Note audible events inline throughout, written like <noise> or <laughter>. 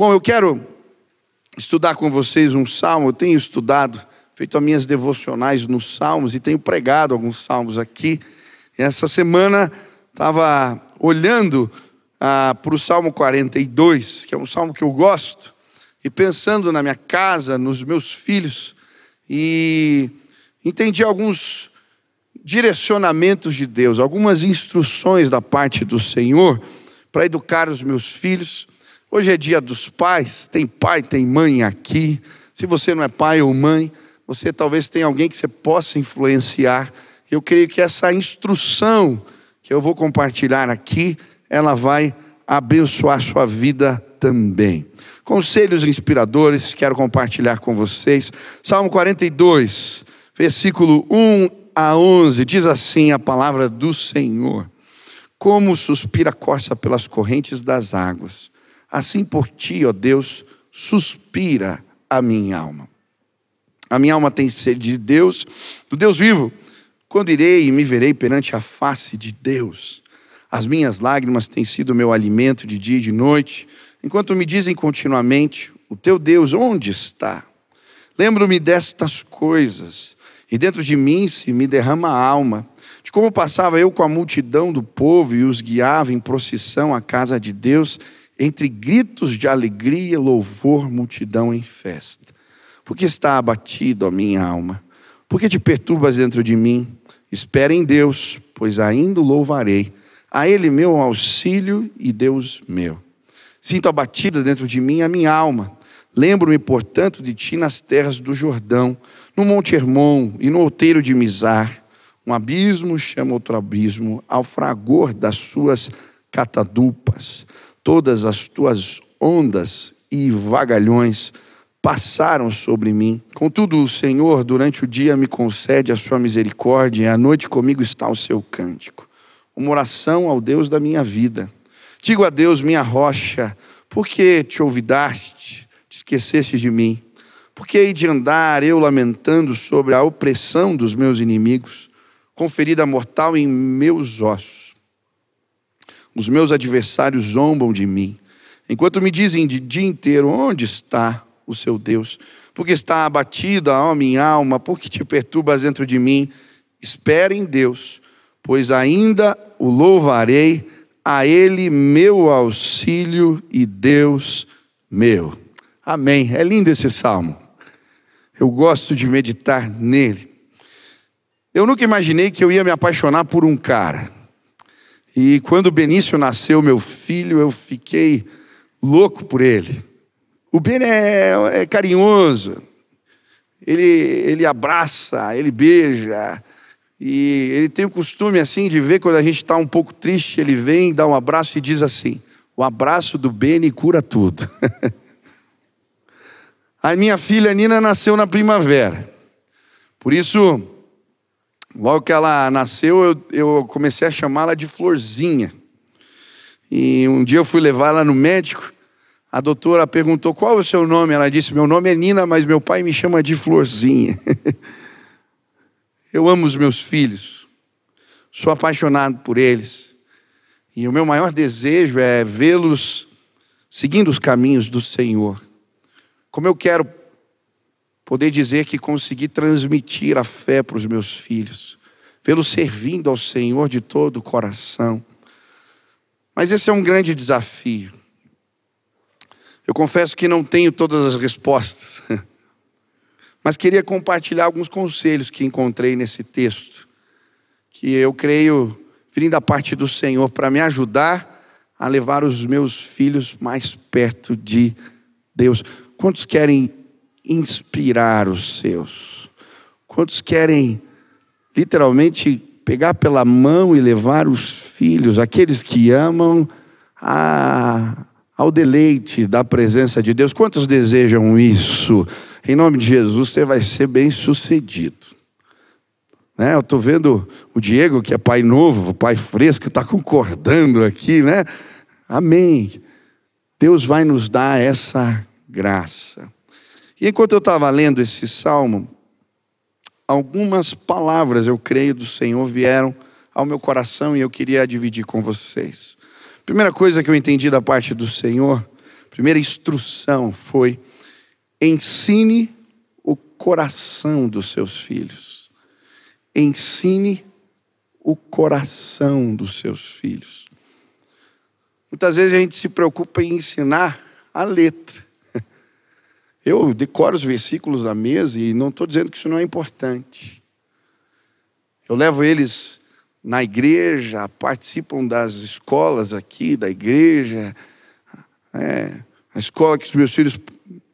Bom, eu quero estudar com vocês um salmo. Eu tenho estudado, feito as minhas devocionais nos salmos e tenho pregado alguns salmos aqui. E essa semana estava olhando ah, para o Salmo 42, que é um salmo que eu gosto, e pensando na minha casa, nos meus filhos, e entendi alguns direcionamentos de Deus, algumas instruções da parte do Senhor para educar os meus filhos. Hoje é dia dos pais, tem pai, tem mãe aqui. Se você não é pai ou mãe, você talvez tenha alguém que você possa influenciar. Eu creio que essa instrução que eu vou compartilhar aqui, ela vai abençoar sua vida também. Conselhos inspiradores, quero compartilhar com vocês. Salmo 42, versículo 1 a 11, diz assim a palavra do Senhor: Como suspira a corça pelas correntes das águas Assim por ti, ó Deus, suspira a minha alma. A minha alma tem sede de Deus, do Deus vivo. Quando irei e me verei perante a face de Deus? As minhas lágrimas têm sido meu alimento de dia e de noite, enquanto me dizem continuamente: O teu Deus onde está? Lembro-me destas coisas, e dentro de mim se me derrama a alma, de como passava eu com a multidão do povo e os guiava em procissão à casa de Deus entre gritos de alegria, louvor, multidão em festa. Porque está abatido a minha alma? Porque te perturbas dentro de mim? Espera em Deus, pois ainda o louvarei. A Ele meu auxílio e Deus meu. Sinto abatida dentro de mim a minha alma. Lembro-me, portanto, de ti nas terras do Jordão, no Monte Hermon e no outeiro de Mizar. Um abismo chama outro abismo, ao fragor das suas catadupas todas as tuas ondas e vagalhões passaram sobre mim. Contudo, o Senhor, durante o dia, me concede a sua misericórdia, e à noite comigo está o seu cântico. Uma oração ao Deus da minha vida. Digo a Deus, minha rocha, por que te olvidaste, te esqueceste de mim? Por que hei de andar eu lamentando sobre a opressão dos meus inimigos, com ferida mortal em meus ossos? Os meus adversários zombam de mim, enquanto me dizem de dia inteiro: onde está o seu Deus? Porque está abatida, ó minha alma, porque te perturbas dentro de mim. Espere em Deus, pois ainda o louvarei, a Ele meu auxílio e Deus meu. Amém. É lindo esse salmo. Eu gosto de meditar nele. Eu nunca imaginei que eu ia me apaixonar por um cara. E quando Benício nasceu, meu filho, eu fiquei louco por ele. O Ben é, é carinhoso, ele, ele abraça, ele beija, e ele tem o costume assim de ver quando a gente está um pouco triste, ele vem, dá um abraço e diz assim: o abraço do Beni cura tudo. <laughs> a minha filha Nina nasceu na primavera, por isso Logo que ela nasceu, eu, eu comecei a chamá-la de Florzinha. E um dia eu fui levar ela no médico. A doutora perguntou qual é o seu nome. Ela disse: Meu nome é Nina, mas meu pai me chama de Florzinha. <laughs> eu amo os meus filhos, sou apaixonado por eles. E o meu maior desejo é vê-los seguindo os caminhos do Senhor. Como eu quero poder dizer que consegui transmitir a fé para os meus filhos, vê-los servindo ao Senhor de todo o coração. Mas esse é um grande desafio. Eu confesso que não tenho todas as respostas, <laughs> mas queria compartilhar alguns conselhos que encontrei nesse texto, que eu creio virem da parte do Senhor para me ajudar a levar os meus filhos mais perto de Deus. Quantos querem inspirar os seus? Quantos querem literalmente pegar pela mão e levar os filhos, aqueles que amam, a, ao deleite da presença de Deus? Quantos desejam isso? Em nome de Jesus, você vai ser bem sucedido. Né? Eu estou vendo o Diego, que é pai novo, pai fresco, está concordando aqui, né? Amém. Deus vai nos dar essa graça. E enquanto eu estava lendo esse salmo, algumas palavras, eu creio, do Senhor vieram ao meu coração e eu queria dividir com vocês. Primeira coisa que eu entendi da parte do Senhor, primeira instrução foi: ensine o coração dos seus filhos. Ensine o coração dos seus filhos. Muitas vezes a gente se preocupa em ensinar a letra. Eu decoro os versículos da mesa e não estou dizendo que isso não é importante. Eu levo eles na igreja, participam das escolas aqui da igreja. É, a escola que os meus filhos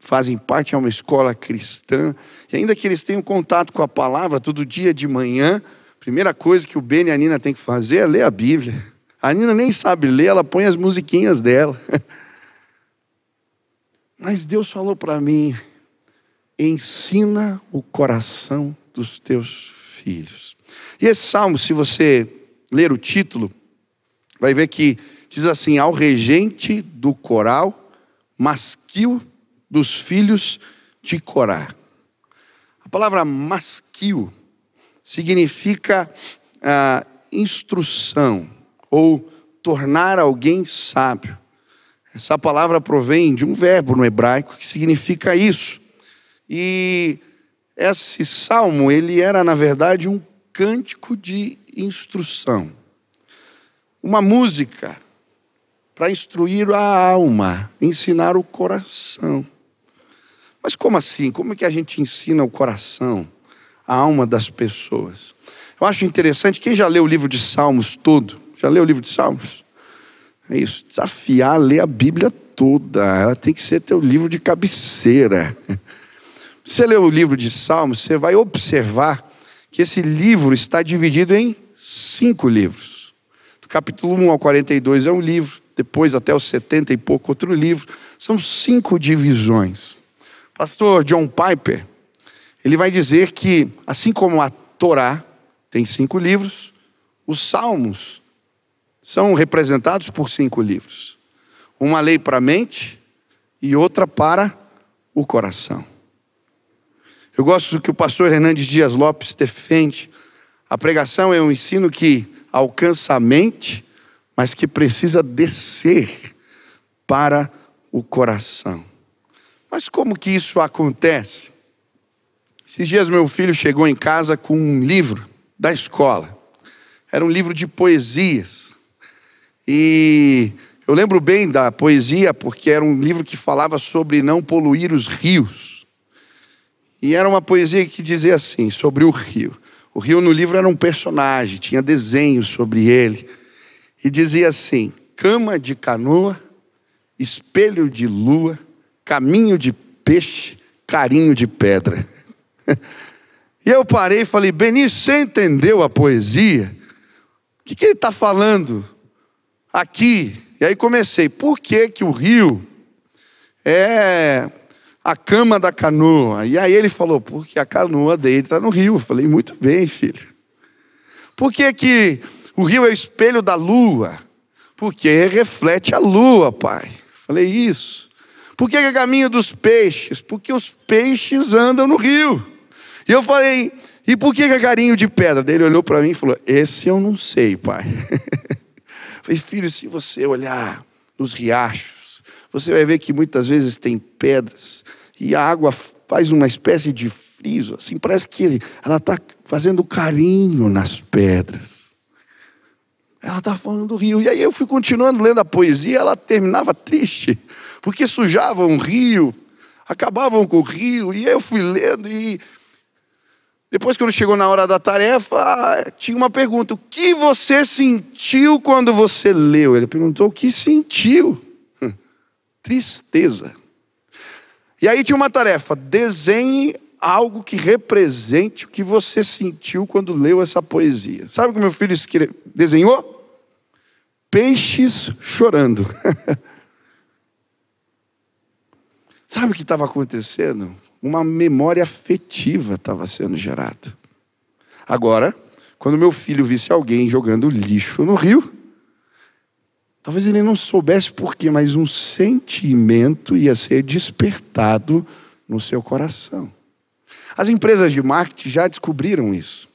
fazem parte é uma escola cristã. E ainda que eles tenham contato com a palavra todo dia de manhã, a primeira coisa que o Ben e a Nina têm que fazer é ler a Bíblia. A Nina nem sabe ler, ela põe as musiquinhas dela. <laughs> Mas Deus falou para mim: ensina o coração dos teus filhos. E esse salmo, se você ler o título, vai ver que diz assim: ao regente do coral, masquil dos filhos de Corá. A palavra masquil significa ah, instrução ou tornar alguém sábio. Essa palavra provém de um verbo no hebraico que significa isso. E esse salmo, ele era na verdade um cântico de instrução. Uma música para instruir a alma, ensinar o coração. Mas como assim? Como é que a gente ensina o coração, a alma das pessoas? Eu acho interessante, quem já leu o livro de Salmos todo, já leu o livro de Salmos? É isso, desafiar a ler a Bíblia toda. Ela tem que ser teu livro de cabeceira. <laughs> Você lê o livro de Salmos, você vai observar que esse livro está dividido em cinco livros. Do capítulo 1 ao 42 é um livro, depois até os 70 e pouco outro livro. São cinco divisões. Pastor John Piper, ele vai dizer que, assim como a Torá tem cinco livros, os Salmos são representados por cinco livros: uma lei para a mente e outra para o coração. Eu gosto do que o pastor Hernandes Dias Lopes defende. A pregação é um ensino que alcança a mente, mas que precisa descer para o coração. Mas como que isso acontece? Esses dias meu filho chegou em casa com um livro da escola. Era um livro de poesias. E eu lembro bem da poesia, porque era um livro que falava sobre não poluir os rios. E era uma poesia que dizia assim, sobre o rio. O rio no livro era um personagem, tinha desenhos sobre ele. E dizia assim: cama de canoa, espelho de lua, caminho de peixe, carinho de pedra. <laughs> e eu parei e falei: Benício, você entendeu a poesia? O que, que ele está falando? Aqui. E aí comecei, por que, que o rio é a cama da canoa? E aí ele falou, porque a canoa dele está no rio. Eu falei, muito bem, filho. Por que, que o rio é o espelho da lua? Porque reflete a lua, pai. Falei, isso. Por que é caminho dos peixes? Porque os peixes andam no rio. E eu falei, e por que é carinho de pedra? Ele olhou para mim e falou: Esse eu não sei, pai. <laughs> Falei, filho, se você olhar nos riachos, você vai ver que muitas vezes tem pedras e a água faz uma espécie de friso, assim, parece que ela está fazendo carinho nas pedras. Ela está falando do rio. E aí eu fui continuando lendo a poesia, ela terminava triste, porque sujavam o rio, acabavam com o rio, e eu fui lendo e depois, quando chegou na hora da tarefa, tinha uma pergunta: O que você sentiu quando você leu? Ele perguntou: O que sentiu? Tristeza. E aí tinha uma tarefa: desenhe algo que represente o que você sentiu quando leu essa poesia. Sabe o que meu filho desenhou? Peixes chorando. <laughs> Sabe o que estava acontecendo? Uma memória afetiva estava sendo gerada. Agora, quando meu filho visse alguém jogando lixo no rio, talvez ele não soubesse porquê, mas um sentimento ia ser despertado no seu coração. As empresas de marketing já descobriram isso.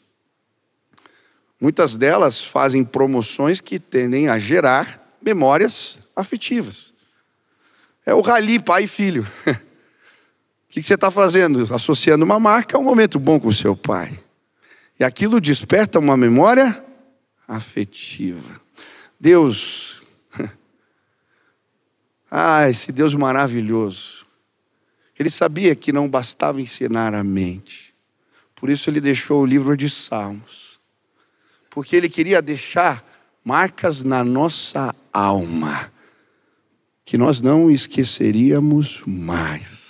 Muitas delas fazem promoções que tendem a gerar memórias afetivas. É o rali pai e filho. <laughs> O que você está fazendo? Associando uma marca a um momento bom com o seu pai. E aquilo desperta uma memória afetiva. Deus, <laughs> ah, esse Deus maravilhoso. Ele sabia que não bastava ensinar a mente. Por isso ele deixou o livro de Salmos. Porque ele queria deixar marcas na nossa alma que nós não esqueceríamos mais.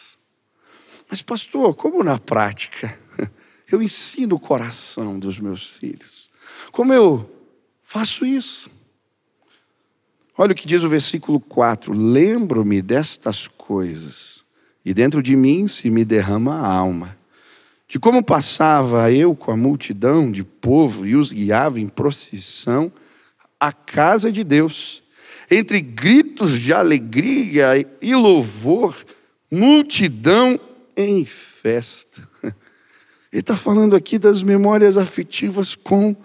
Mas, pastor, como na prática <laughs> eu ensino o coração dos meus filhos? Como eu faço isso? Olha o que diz o versículo 4: Lembro-me destas coisas, e dentro de mim se me derrama a alma, de como passava eu com a multidão de povo e os guiava em procissão à casa de Deus entre gritos de alegria e louvor, multidão em festa. <laughs> Ele está falando aqui das memórias afetivas com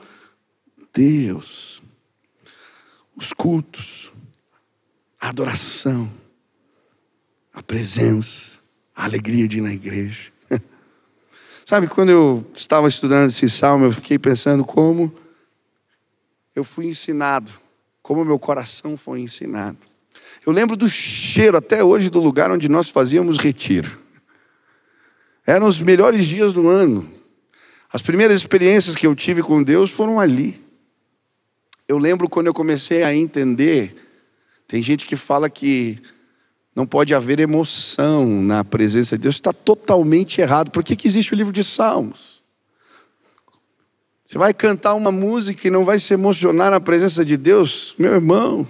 Deus, os cultos, a adoração, a presença, a alegria de ir na igreja. <laughs> Sabe, quando eu estava estudando esse salmo, eu fiquei pensando como eu fui ensinado como meu coração foi ensinado. Eu lembro do cheiro até hoje do lugar onde nós fazíamos retiro. Eram os melhores dias do ano. As primeiras experiências que eu tive com Deus foram ali. Eu lembro quando eu comecei a entender. Tem gente que fala que não pode haver emoção na presença de Deus. Está totalmente errado. Por que, que existe o livro de Salmos? Você vai cantar uma música e não vai se emocionar na presença de Deus? Meu irmão,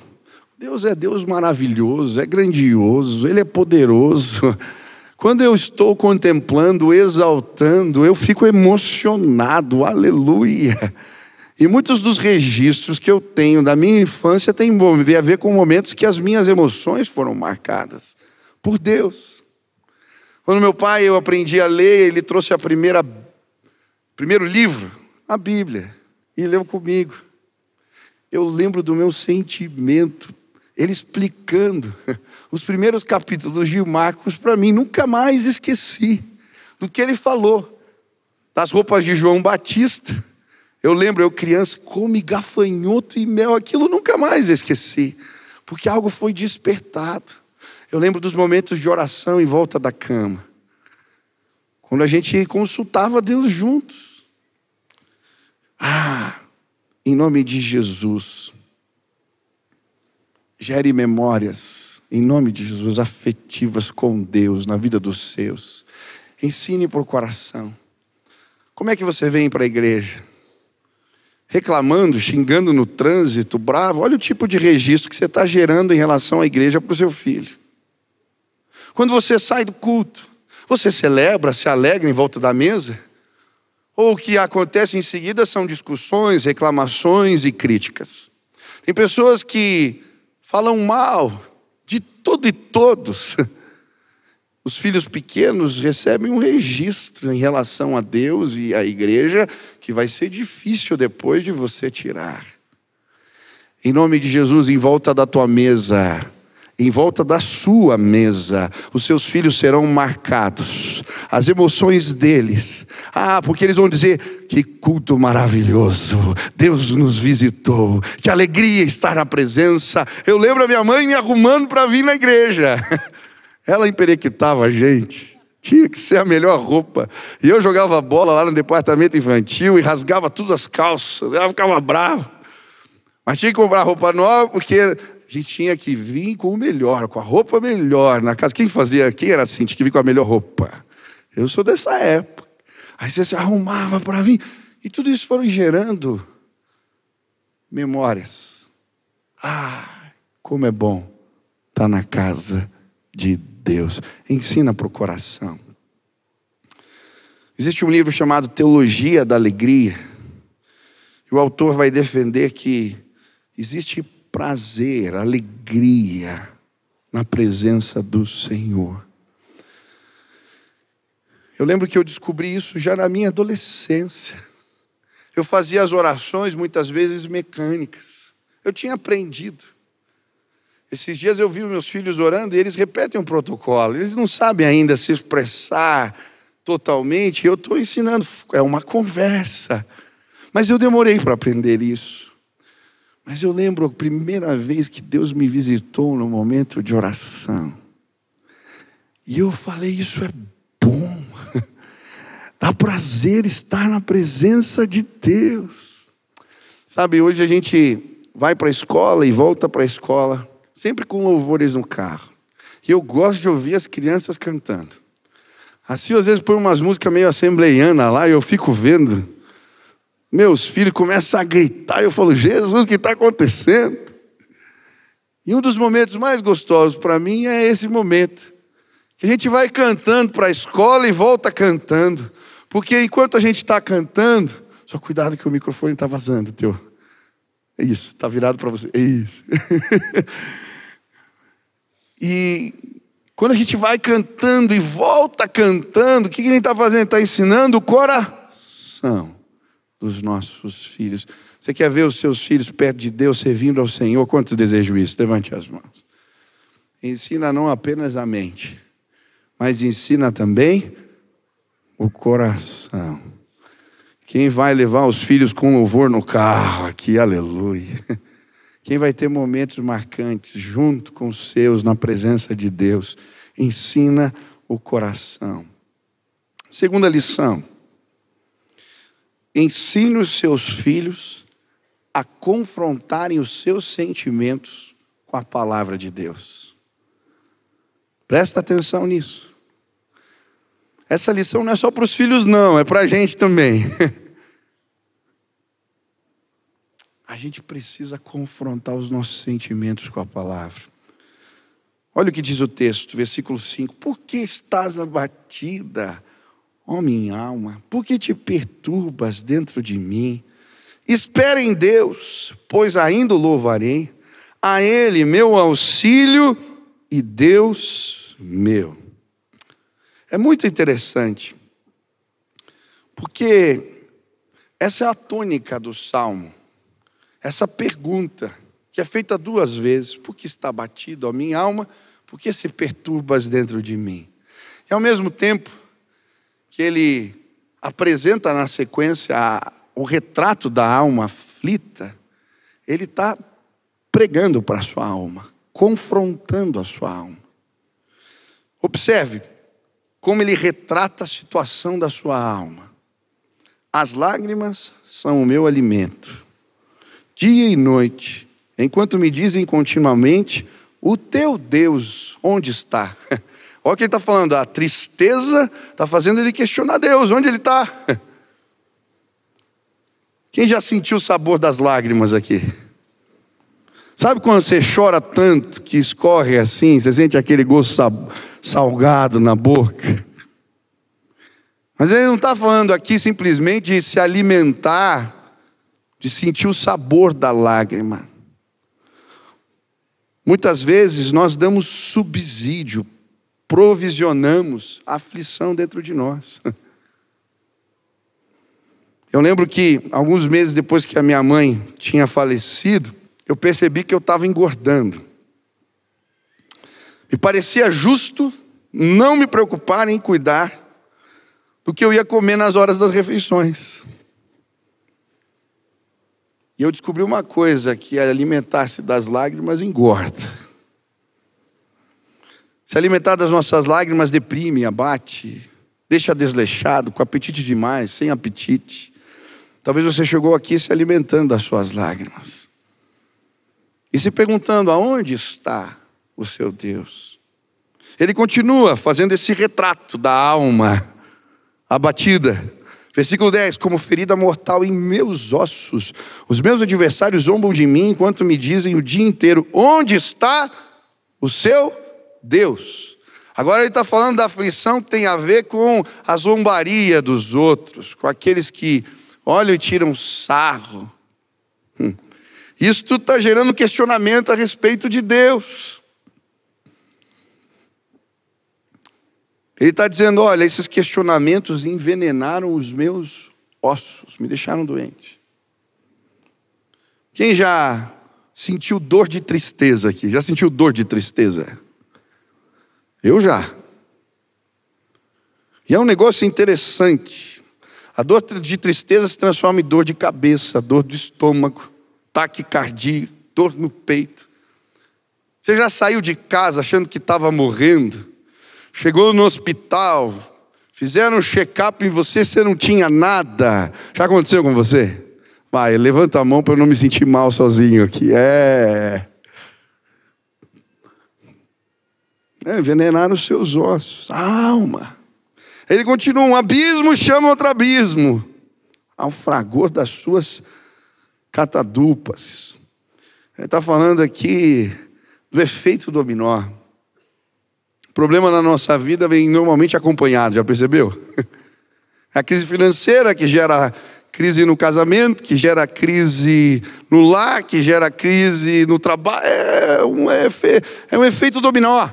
Deus é Deus maravilhoso, é grandioso, Ele é poderoso. <laughs> Quando eu estou contemplando, exaltando, eu fico emocionado, aleluia. E muitos dos registros que eu tenho da minha infância têm a ver com momentos que as minhas emoções foram marcadas por Deus. Quando meu pai eu aprendi a ler, ele trouxe a primeira primeiro livro a Bíblia e leu comigo. Eu lembro do meu sentimento, ele explicando <laughs> os primeiros capítulos de Marcos para mim, nunca mais esqueci do que ele falou. Das roupas de João Batista. Eu lembro, eu criança, come gafanhoto e mel, aquilo nunca mais esqueci, porque algo foi despertado. Eu lembro dos momentos de oração em volta da cama, quando a gente consultava Deus juntos. Ah, em nome de Jesus, gere memórias, em nome de Jesus, afetivas com Deus na vida dos seus. Ensine por coração. Como é que você vem para a igreja? Reclamando, xingando no trânsito, bravo. Olha o tipo de registro que você está gerando em relação à igreja para o seu filho. Quando você sai do culto, você celebra, se alegra em volta da mesa? ou o que acontece em seguida são discussões, reclamações e críticas. Tem pessoas que falam mal de tudo e todos. Os filhos pequenos recebem um registro em relação a Deus e à igreja que vai ser difícil depois de você tirar. Em nome de Jesus, em volta da tua mesa, em volta da sua mesa, os seus filhos serão marcados, as emoções deles. Ah, porque eles vão dizer: que culto maravilhoso, Deus nos visitou, que alegria estar na presença. Eu lembro a minha mãe me arrumando para vir na igreja, <laughs> ela emperequitava a gente. Tinha que ser a melhor roupa. E eu jogava bola lá no departamento infantil e rasgava todas as calças. Ela ficava brava. Mas tinha que comprar roupa nova, porque a gente tinha que vir com o melhor, com a roupa melhor na casa. Quem fazia, quem era assim, tinha que vir com a melhor roupa. Eu sou dessa época. Aí você se arrumava para vir. E tudo isso foram gerando memórias. Ah, como é bom estar tá na casa de Deus. Ensina para o coração. Existe um livro chamado Teologia da Alegria. E o autor vai defender que existe prazer, alegria na presença do Senhor. Eu lembro que eu descobri isso já na minha adolescência. Eu fazia as orações muitas vezes mecânicas. Eu tinha aprendido. Esses dias eu vi meus filhos orando e eles repetem um protocolo. Eles não sabem ainda se expressar totalmente. Eu estou ensinando, é uma conversa. Mas eu demorei para aprender isso. Mas eu lembro a primeira vez que Deus me visitou no momento de oração. E eu falei: Isso é bom. <laughs> Dá prazer estar na presença de Deus. Sabe, hoje a gente vai para a escola e volta para a escola, sempre com louvores no carro. E eu gosto de ouvir as crianças cantando. Assim, às vezes, põe umas músicas meio assembleiana lá e eu fico vendo. Meus filhos começam a gritar eu falo, Jesus, o que está acontecendo? E um dos momentos mais gostosos para mim é esse momento. Que a gente vai cantando para a escola e volta cantando. Porque enquanto a gente está cantando, só cuidado que o microfone está vazando, teu. É isso, está virado para você. É isso. <laughs> e quando a gente vai cantando e volta cantando, o que, que ele está fazendo? Está ensinando o coração dos nossos filhos. Você quer ver os seus filhos perto de Deus, servindo ao Senhor? Quantos desejam isso? Levante as mãos. Ensina não apenas a mente, mas ensina também o coração. Quem vai levar os filhos com louvor no carro aqui, aleluia. Quem vai ter momentos marcantes junto com os seus na presença de Deus, ensina o coração. Segunda lição. Ensine os seus filhos a confrontarem os seus sentimentos com a palavra de Deus. Presta atenção nisso. Essa lição não é só para os filhos, não, é para a gente também. <laughs> a gente precisa confrontar os nossos sentimentos com a palavra. Olha o que diz o texto, versículo 5: Por que estás abatida, ó minha alma? Por que te perturbas dentro de mim? Espera em Deus, pois ainda o louvarei, a Ele meu auxílio e Deus meu. É muito interessante, porque essa é a tônica do salmo, essa pergunta que é feita duas vezes: por que está batido a minha alma? Por que se perturbas dentro de mim? E ao mesmo tempo que ele apresenta na sequência o retrato da alma aflita, ele está pregando para a sua alma, confrontando a sua alma. Observe, como ele retrata a situação da sua alma. As lágrimas são o meu alimento, dia e noite, enquanto me dizem continuamente: O teu Deus, onde está? <laughs> Olha o que ele está falando, a tristeza está fazendo ele questionar Deus, onde ele está? <laughs> Quem já sentiu o sabor das lágrimas aqui? Sabe quando você chora tanto que escorre assim, você sente aquele gosto salgado na boca? Mas ele não está falando aqui simplesmente de se alimentar, de sentir o sabor da lágrima. Muitas vezes nós damos subsídio, provisionamos aflição dentro de nós. <laughs> Eu lembro que alguns meses depois que a minha mãe tinha falecido, eu percebi que eu estava engordando. Me parecia justo não me preocupar em cuidar do que eu ia comer nas horas das refeições. E eu descobri uma coisa: que alimentar-se das lágrimas engorda. Se alimentar das nossas lágrimas deprime, abate, deixa desleixado, com apetite demais, sem apetite. Talvez você chegou aqui se alimentando das suas lágrimas e se perguntando: aonde está o seu Deus? Ele continua fazendo esse retrato da alma abatida. Versículo 10: Como ferida mortal em meus ossos, os meus adversários zombam de mim enquanto me dizem o dia inteiro: Onde está o seu Deus? Agora ele está falando da aflição que tem a ver com a zombaria dos outros, com aqueles que olham e tiram sarro. Hum. Isso tudo está gerando questionamento a respeito de Deus. Ele está dizendo: olha, esses questionamentos envenenaram os meus ossos, me deixaram doente. Quem já sentiu dor de tristeza aqui? Já sentiu dor de tristeza? Eu já. E é um negócio interessante. A dor de tristeza se transforma em dor de cabeça, dor do estômago, taquicardia, dor no peito. Você já saiu de casa achando que estava morrendo? Chegou no hospital, fizeram um check-up em você, você não tinha nada. Já aconteceu com você? Vai, levanta a mão para eu não me sentir mal sozinho aqui. É. é envenenar os seus ossos, a alma. Ele continua: um abismo chama outro abismo, ao fragor das suas catadupas. Ele está falando aqui do efeito dominó. O problema na nossa vida vem normalmente acompanhado, já percebeu? <laughs> A crise financeira que gera crise no casamento, que gera crise no lar, que gera crise no trabalho. É um, é um efeito dominó.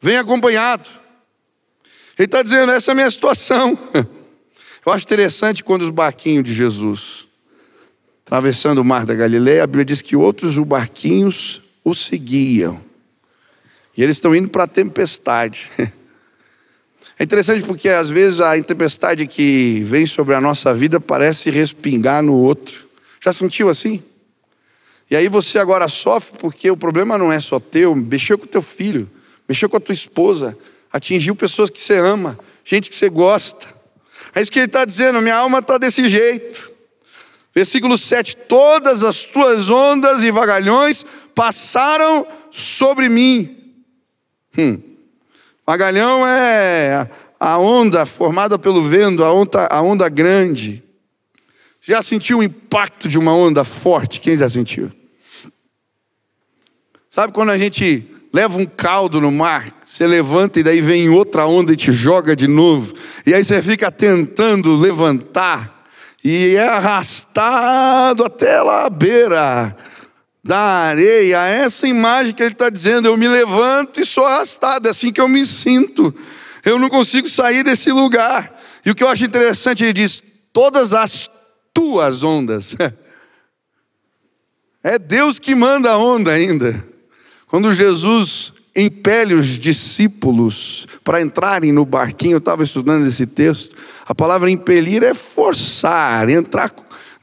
Vem acompanhado. Ele está dizendo: essa é a minha situação. <laughs> Eu acho interessante quando os barquinhos de Jesus, atravessando o mar da Galileia, a Bíblia diz que outros barquinhos o seguiam. E eles estão indo para a tempestade. <laughs> É interessante porque às vezes a tempestade que vem sobre a nossa vida parece respingar no outro. Já sentiu assim? E aí você agora sofre porque o problema não é só teu, mexeu com teu filho, mexeu com a tua esposa, atingiu pessoas que você ama, gente que você gosta. É isso que ele está dizendo, minha alma está desse jeito. Versículo 7: Todas as tuas ondas e vagalhões passaram sobre mim. Hum. Vagalhão é a onda formada pelo vento, a onda, a onda grande. Já sentiu o impacto de uma onda forte? Quem já sentiu? Sabe quando a gente leva um caldo no mar, você levanta e daí vem outra onda e te joga de novo. E aí você fica tentando levantar e é arrastado até lá à beira da areia. Essa imagem que ele está dizendo, eu me levanto e sou arrastado, é assim que eu me sinto. Eu não consigo sair desse lugar. E o que eu acho interessante, ele diz: todas as tuas ondas. <laughs> É Deus que manda a onda ainda. Quando Jesus impele os discípulos para entrarem no barquinho, eu estava estudando esse texto, a palavra impelir é forçar, entrar,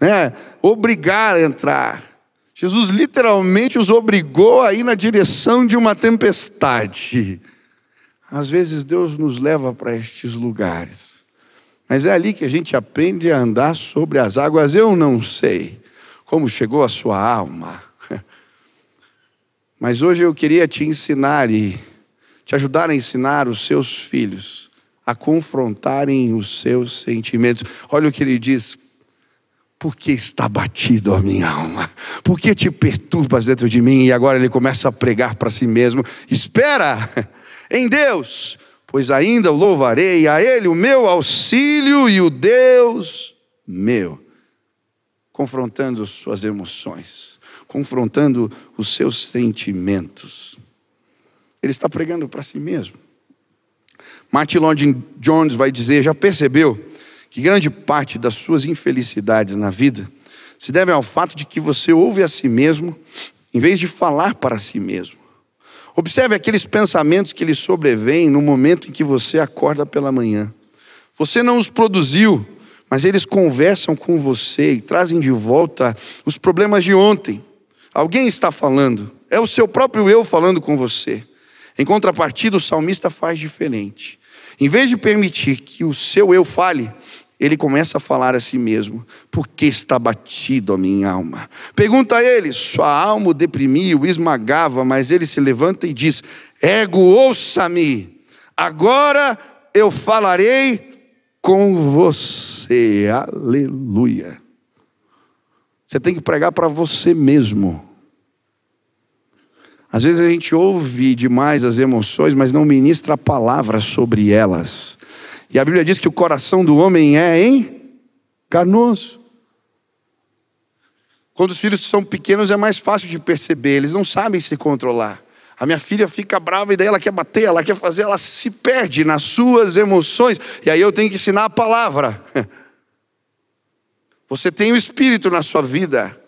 né, obrigar a entrar. Jesus literalmente os obrigou a ir na direção de uma tempestade. Às vezes Deus nos leva para estes lugares, mas é ali que a gente aprende a andar sobre as águas. Eu não sei como chegou a sua alma mas hoje eu queria te ensinar e te ajudar a ensinar os seus filhos a confrontarem os seus sentimentos. Olha o que ele diz: por que está batido a minha alma? Por que te perturbas dentro de mim? E agora ele começa a pregar para si mesmo: espera em Deus, pois ainda louvarei, a Ele o meu auxílio e o Deus meu, confrontando suas emoções confrontando os seus sentimentos. Ele está pregando para si mesmo. Martin Lloyd Jones vai dizer: já percebeu que grande parte das suas infelicidades na vida se deve ao fato de que você ouve a si mesmo em vez de falar para si mesmo. Observe aqueles pensamentos que lhe sobrevêm no momento em que você acorda pela manhã. Você não os produziu, mas eles conversam com você e trazem de volta os problemas de ontem. Alguém está falando, é o seu próprio eu falando com você. Em contrapartida, o salmista faz diferente. Em vez de permitir que o seu eu fale, ele começa a falar a si mesmo: Por que está batido a minha alma? Pergunta a ele: Sua alma o deprimia, o esmagava, mas ele se levanta e diz: Ego, ouça-me, agora eu falarei com você. Aleluia. Você tem que pregar para você mesmo. Às vezes a gente ouve demais as emoções, mas não ministra a palavra sobre elas. E a Bíblia diz que o coração do homem é enganoso. Quando os filhos são pequenos é mais fácil de perceber, eles não sabem se controlar. A minha filha fica brava e daí ela quer bater, ela quer fazer, ela se perde nas suas emoções. E aí eu tenho que ensinar a palavra. <laughs> Você tem o Espírito na sua vida.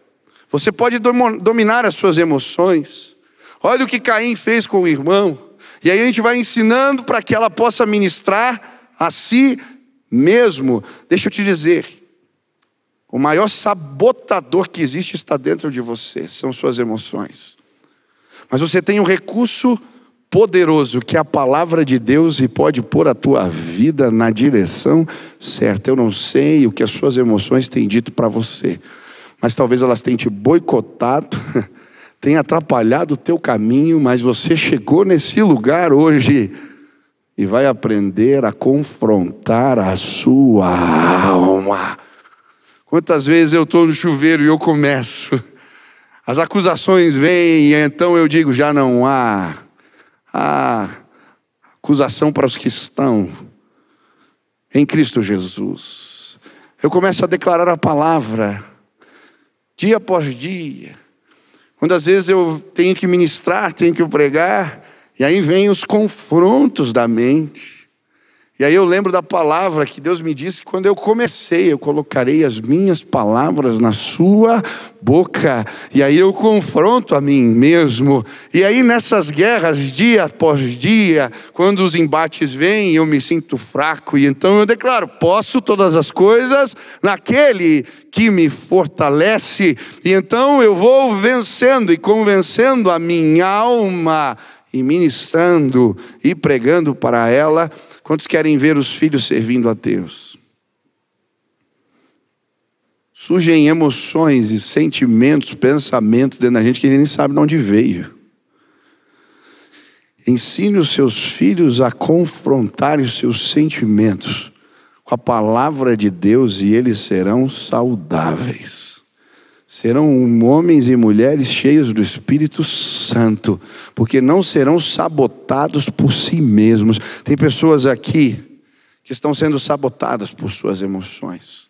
Você pode dominar as suas emoções. Olha o que Caim fez com o irmão. E aí a gente vai ensinando para que ela possa ministrar a si mesmo. Deixa eu te dizer, o maior sabotador que existe está dentro de você, são suas emoções. Mas você tem um recurso poderoso que é a palavra de Deus e pode pôr a tua vida na direção certa. Eu não sei o que as suas emoções têm dito para você, mas talvez elas tenham te boicotado, <laughs> tenham atrapalhado o teu caminho, mas você chegou nesse lugar hoje e vai aprender a confrontar a sua alma. Quantas vezes eu estou no chuveiro e eu começo, as acusações vêm, e então eu digo: já não há a acusação para os que estão em Cristo Jesus. Eu começo a declarar a palavra, dia após dia. Quando às vezes eu tenho que ministrar, tenho que pregar, e aí vem os confrontos da mente. E aí eu lembro da palavra que Deus me disse quando eu comecei, eu colocarei as minhas palavras na sua boca. E aí eu confronto a mim mesmo. E aí nessas guerras, dia após dia, quando os embates vêm, eu me sinto fraco. E então eu declaro: posso todas as coisas naquele que me fortalece. E então eu vou vencendo e convencendo a minha alma e ministrando e pregando para ela Quantos querem ver os filhos servindo a Deus? Surgem emoções e sentimentos, pensamentos dentro da gente que a gente nem sabe de onde veio. Ensine os seus filhos a confrontar os seus sentimentos com a palavra de Deus e eles serão saudáveis serão homens e mulheres cheios do Espírito Santo, porque não serão sabotados por si mesmos. Tem pessoas aqui que estão sendo sabotadas por suas emoções.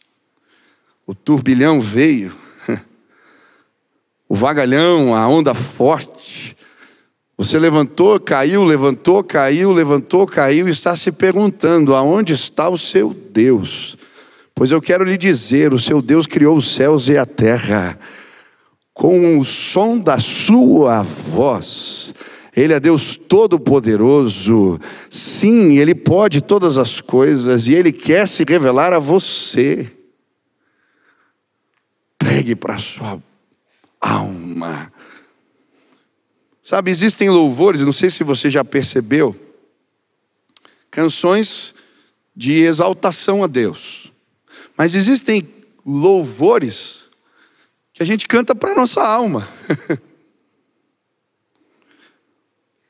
O turbilhão veio, <laughs> o vagalhão, a onda forte. Você levantou, caiu, levantou, caiu, levantou, caiu e está se perguntando: aonde está o seu Deus? Pois eu quero lhe dizer: o seu Deus criou os céus e a terra com o som da sua voz. Ele é Deus Todo-Poderoso. Sim, Ele pode todas as coisas e Ele quer se revelar a você. Pregue para a sua alma. Sabe, existem louvores, não sei se você já percebeu, canções de exaltação a Deus. Mas existem louvores que a gente canta para nossa alma. <laughs>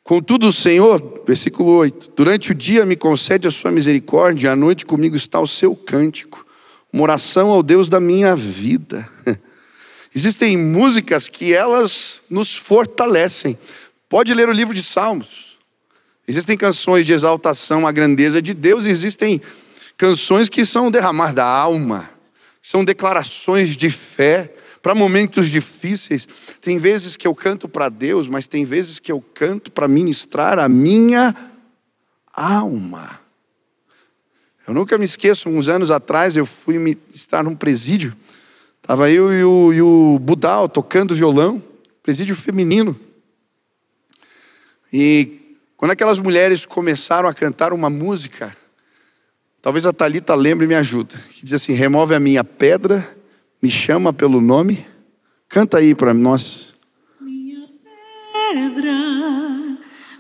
Contudo, o Senhor, versículo 8: Durante o dia me concede a sua misericórdia, à noite comigo está o seu cântico, uma oração ao Deus da minha vida. <laughs> Existem músicas que elas nos fortalecem. Pode ler o livro de Salmos. Existem canções de exaltação à grandeza de Deus, existem Canções que são derramar da alma, são declarações de fé para momentos difíceis. Tem vezes que eu canto para Deus, mas tem vezes que eu canto para ministrar a minha alma. Eu nunca me esqueço, uns anos atrás eu fui estar num presídio. Estava eu e o, e o Budal tocando violão, presídio feminino. E quando aquelas mulheres começaram a cantar uma música, Talvez a Talita lembre e me ajuda. Que diz assim: remove a minha pedra, me chama pelo nome. Canta aí para nós. Minha pedra,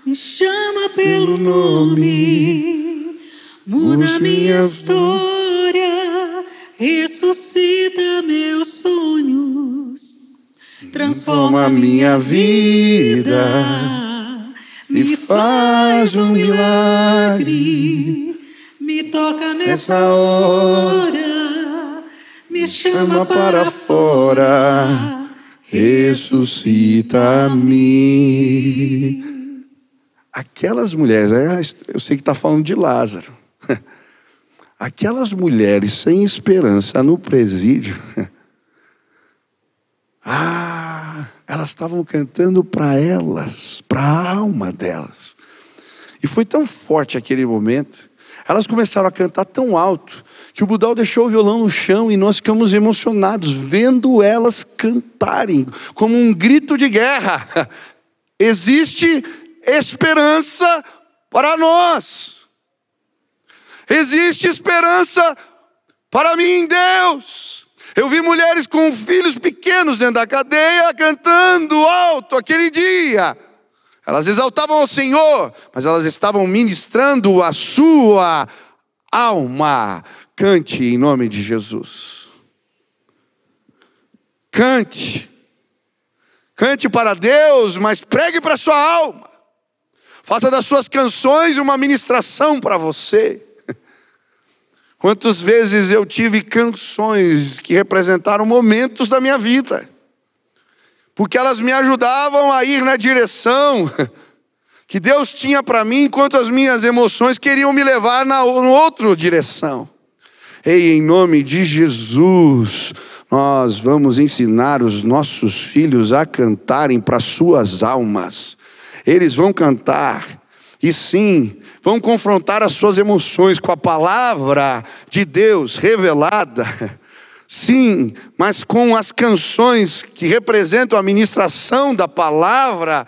me chama pelo nome. Muda minha história, ressuscita meus sonhos. Transforma minha vida, me faz um milagre me toca nessa hora, me chama para fora, ressuscita-me. Aquelas mulheres, é, eu sei que está falando de Lázaro. <laughs> Aquelas mulheres sem esperança no presídio. <laughs> Ah, elas estavam cantando para elas, para a alma delas. E foi tão forte aquele momento Elas começaram a cantar tão alto que o Budal deixou o violão no chão e nós ficamos emocionados vendo elas cantarem como um grito de guerra. <laughs> Existe esperança para nós. Existe esperança para mim, Deus. Eu vi mulheres com filhos pequenos dentro da cadeia cantando alto aquele dia. Elas exaltavam o Senhor, mas elas estavam ministrando a sua alma. Cante em nome de Jesus. Cante. Cante para Deus, mas pregue para a sua alma. Faça das suas canções uma ministração para você. Quantas vezes eu tive canções que representaram momentos da minha vida, porque elas me ajudavam a ir na direção <laughs> que Deus tinha para mim, enquanto as minhas emoções queriam me levar na outra direção. Ei, em nome de Jesus, nós vamos ensinar os nossos filhos a cantarem para suas almas. Eles vão cantar, e sim, vão confrontar as suas emoções com a palavra de Deus revelada. <laughs> Sim, mas com as canções que representam a ministração da palavra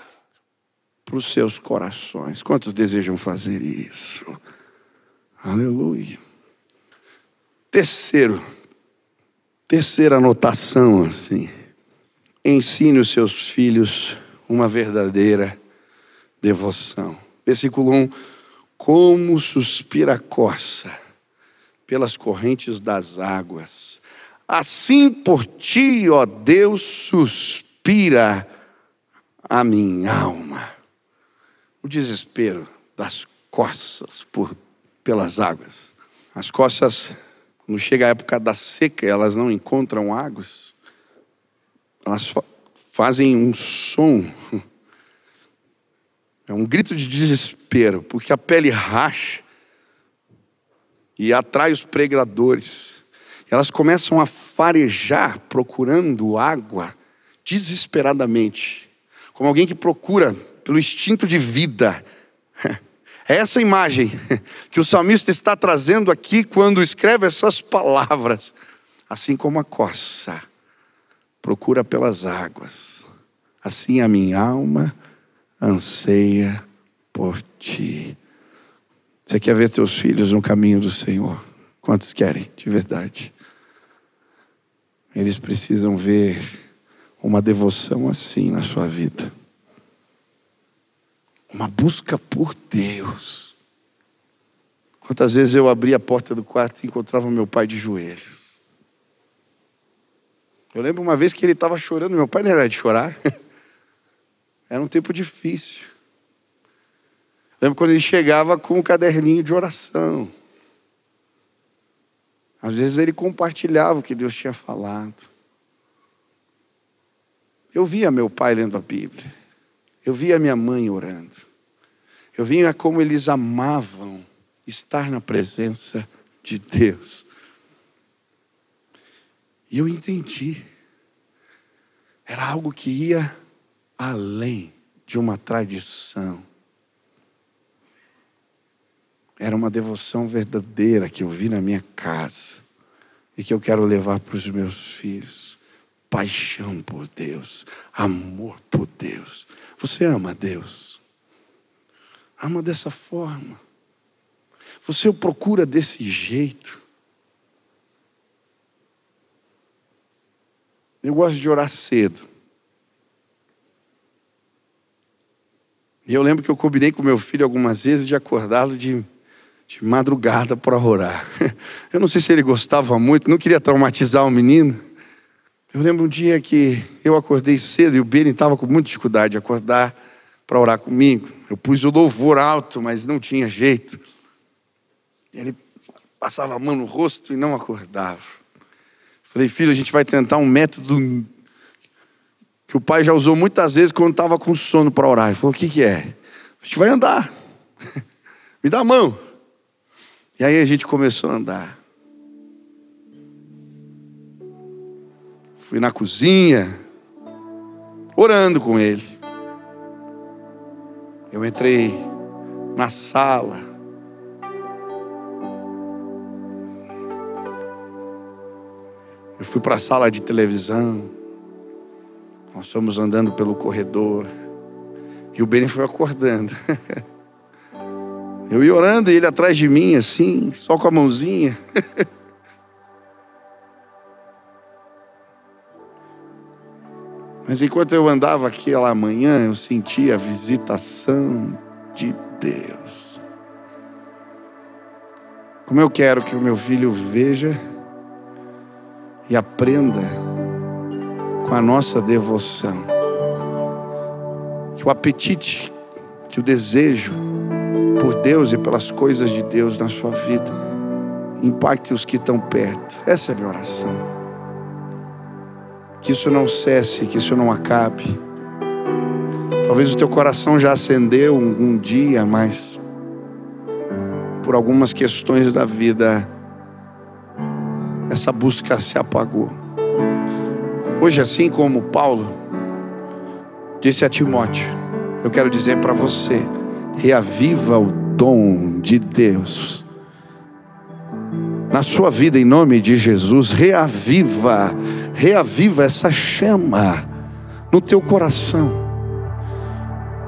para os seus corações. Quantos desejam fazer isso? Aleluia. Terceiro, terceira anotação assim. Ensine os seus filhos uma verdadeira devoção. Versículo 1: Como suspira a corça pelas correntes das águas, assim por ti, ó Deus, suspira a minha alma. O desespero das corças por, pelas águas. As corças quando chega a época da seca, elas não encontram águas, elas fa fazem um som, é um grito de desespero, porque a pele racha e atrai os pregadores. Elas começam a farejar procurando água desesperadamente, como alguém que procura pelo instinto de vida. <laughs> É essa imagem que o salmista está trazendo aqui quando escreve essas palavras. Assim como a coça procura pelas águas, assim a minha alma anseia por ti. Você quer ver teus filhos no caminho do Senhor? Quantos querem, de verdade? Eles precisam ver uma devoção assim na sua vida uma busca por Deus. Quantas vezes eu abri a porta do quarto e encontrava meu pai de joelhos. Eu lembro uma vez que ele estava chorando, meu pai não era de chorar. <laughs> Era um tempo difícil. Eu lembro quando ele chegava com um caderninho de oração. Às vezes ele compartilhava o que Deus tinha falado. Eu via meu pai lendo a Bíblia. Eu via minha mãe orando. Eu via como eles amavam estar na presença de Deus. E eu entendi. Era algo que ia além de uma tradição. Era uma devoção verdadeira que eu vi na minha casa e que eu quero levar para os meus filhos. Paixão por Deus, amor por Deus. Você ama Deus? Ama dessa forma. Você o procura desse jeito. Eu gosto de orar cedo. E eu lembro que eu combinei com meu filho algumas vezes de acordá-lo de, de madrugada para orar. <laughs> Eu não sei se ele gostava muito, não queria traumatizar o menino. Eu lembro um dia que eu acordei cedo e o Beni estava com muita dificuldade de acordar para orar comigo. Eu pus o louvor alto, mas não tinha jeito. Ele passava a mão no rosto e não acordava. Falei, filho, a gente vai tentar um método que o pai já usou muitas vezes quando estava com sono para orar. Ele falou: o que, que é? A gente vai andar. <laughs> Me dá a mão. E aí a gente começou a andar. Fui na cozinha, orando com ele. Eu entrei na sala. Eu fui para a sala de televisão. Nós fomos andando pelo corredor. E o Beni foi acordando. <laughs> Eu ia orando e ele atrás de mim, assim, só com a mãozinha. <laughs> Mas enquanto eu andava aquela manhã, eu sentia a visitação de Deus. Como eu quero que o meu filho veja e aprenda com a nossa devoção. Que o apetite, que o desejo por Deus e pelas coisas de Deus na sua vida impacte os que estão perto. Essa é a minha oração que isso não cesse, que isso não acabe. Talvez o teu coração já acendeu um, um dia, mas por algumas questões da vida, essa busca se apagou. Hoje, assim como Paulo disse a Timóteo, eu quero dizer para você: reaviva o dom de Deus na sua vida em nome de Jesus, reaviva reaviva essa chama no teu coração.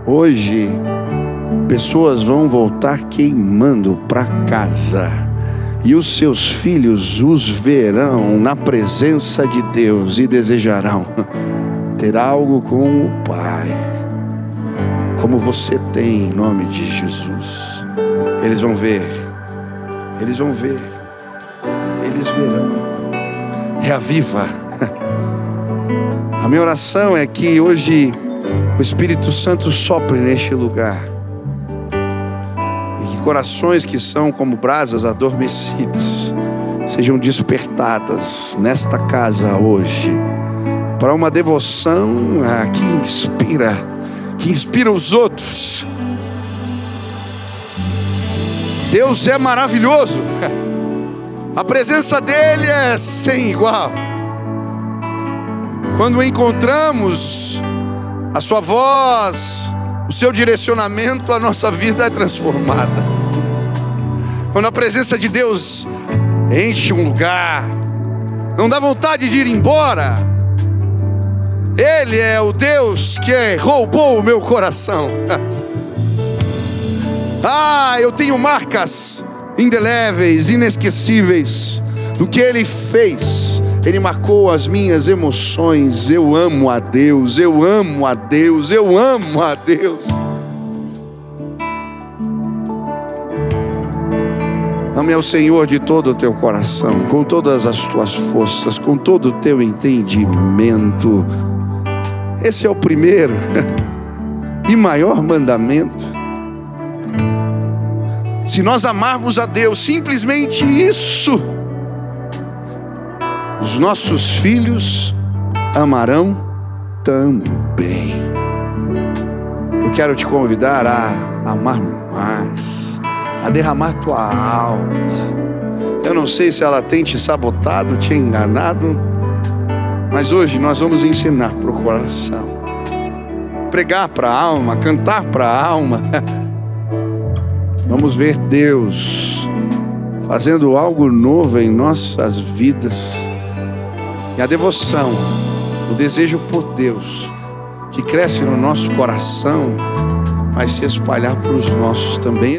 Hoje, pessoas vão voltar queimando para casa, e os seus filhos os verão na presença de Deus e desejarão <laughs> ter algo com o Pai, como você tem em nome de Jesus. Eles vão ver, eles vão ver, eles verão. Reaviva <laughs> a minha oração é que hoje o Espírito Santo sopre neste lugar. E que corações que são como brasas adormecidas sejam despertadas nesta casa hoje para uma devoção ah, que inspira, que inspira os outros. Deus é maravilhoso. A presença dele é sem igual. Quando encontramos a Sua voz, o seu direcionamento, a nossa vida é transformada. Quando a presença de Deus enche um lugar, não dá vontade de ir embora. Ele é o Deus que roubou o meu coração. <laughs> ah, eu tenho marcas indeléveis, inesquecíveis do que Ele fez ele marcou as minhas emoções. Eu amo a Deus, eu amo a Deus, eu amo a Deus. Ame ao Senhor de todo o teu coração, com todas as tuas forças, com todo o teu entendimento. Esse é o primeiro <laughs> e maior mandamento. Se nós amarmos a Deus, simplesmente isso, os nossos filhos amarão também. Eu quero te convidar a amar mais, a derramar tua alma. Eu não sei se ela tem te sabotado, te enganado, mas hoje nós vamos ensinar para o coração, pregar para a alma, cantar para a alma. <laughs> Vamos ver Deus fazendo algo novo em nossas vidas. E a devoção, o desejo por Deus, que cresce no nosso coração, vai se espalhar para os nossos também.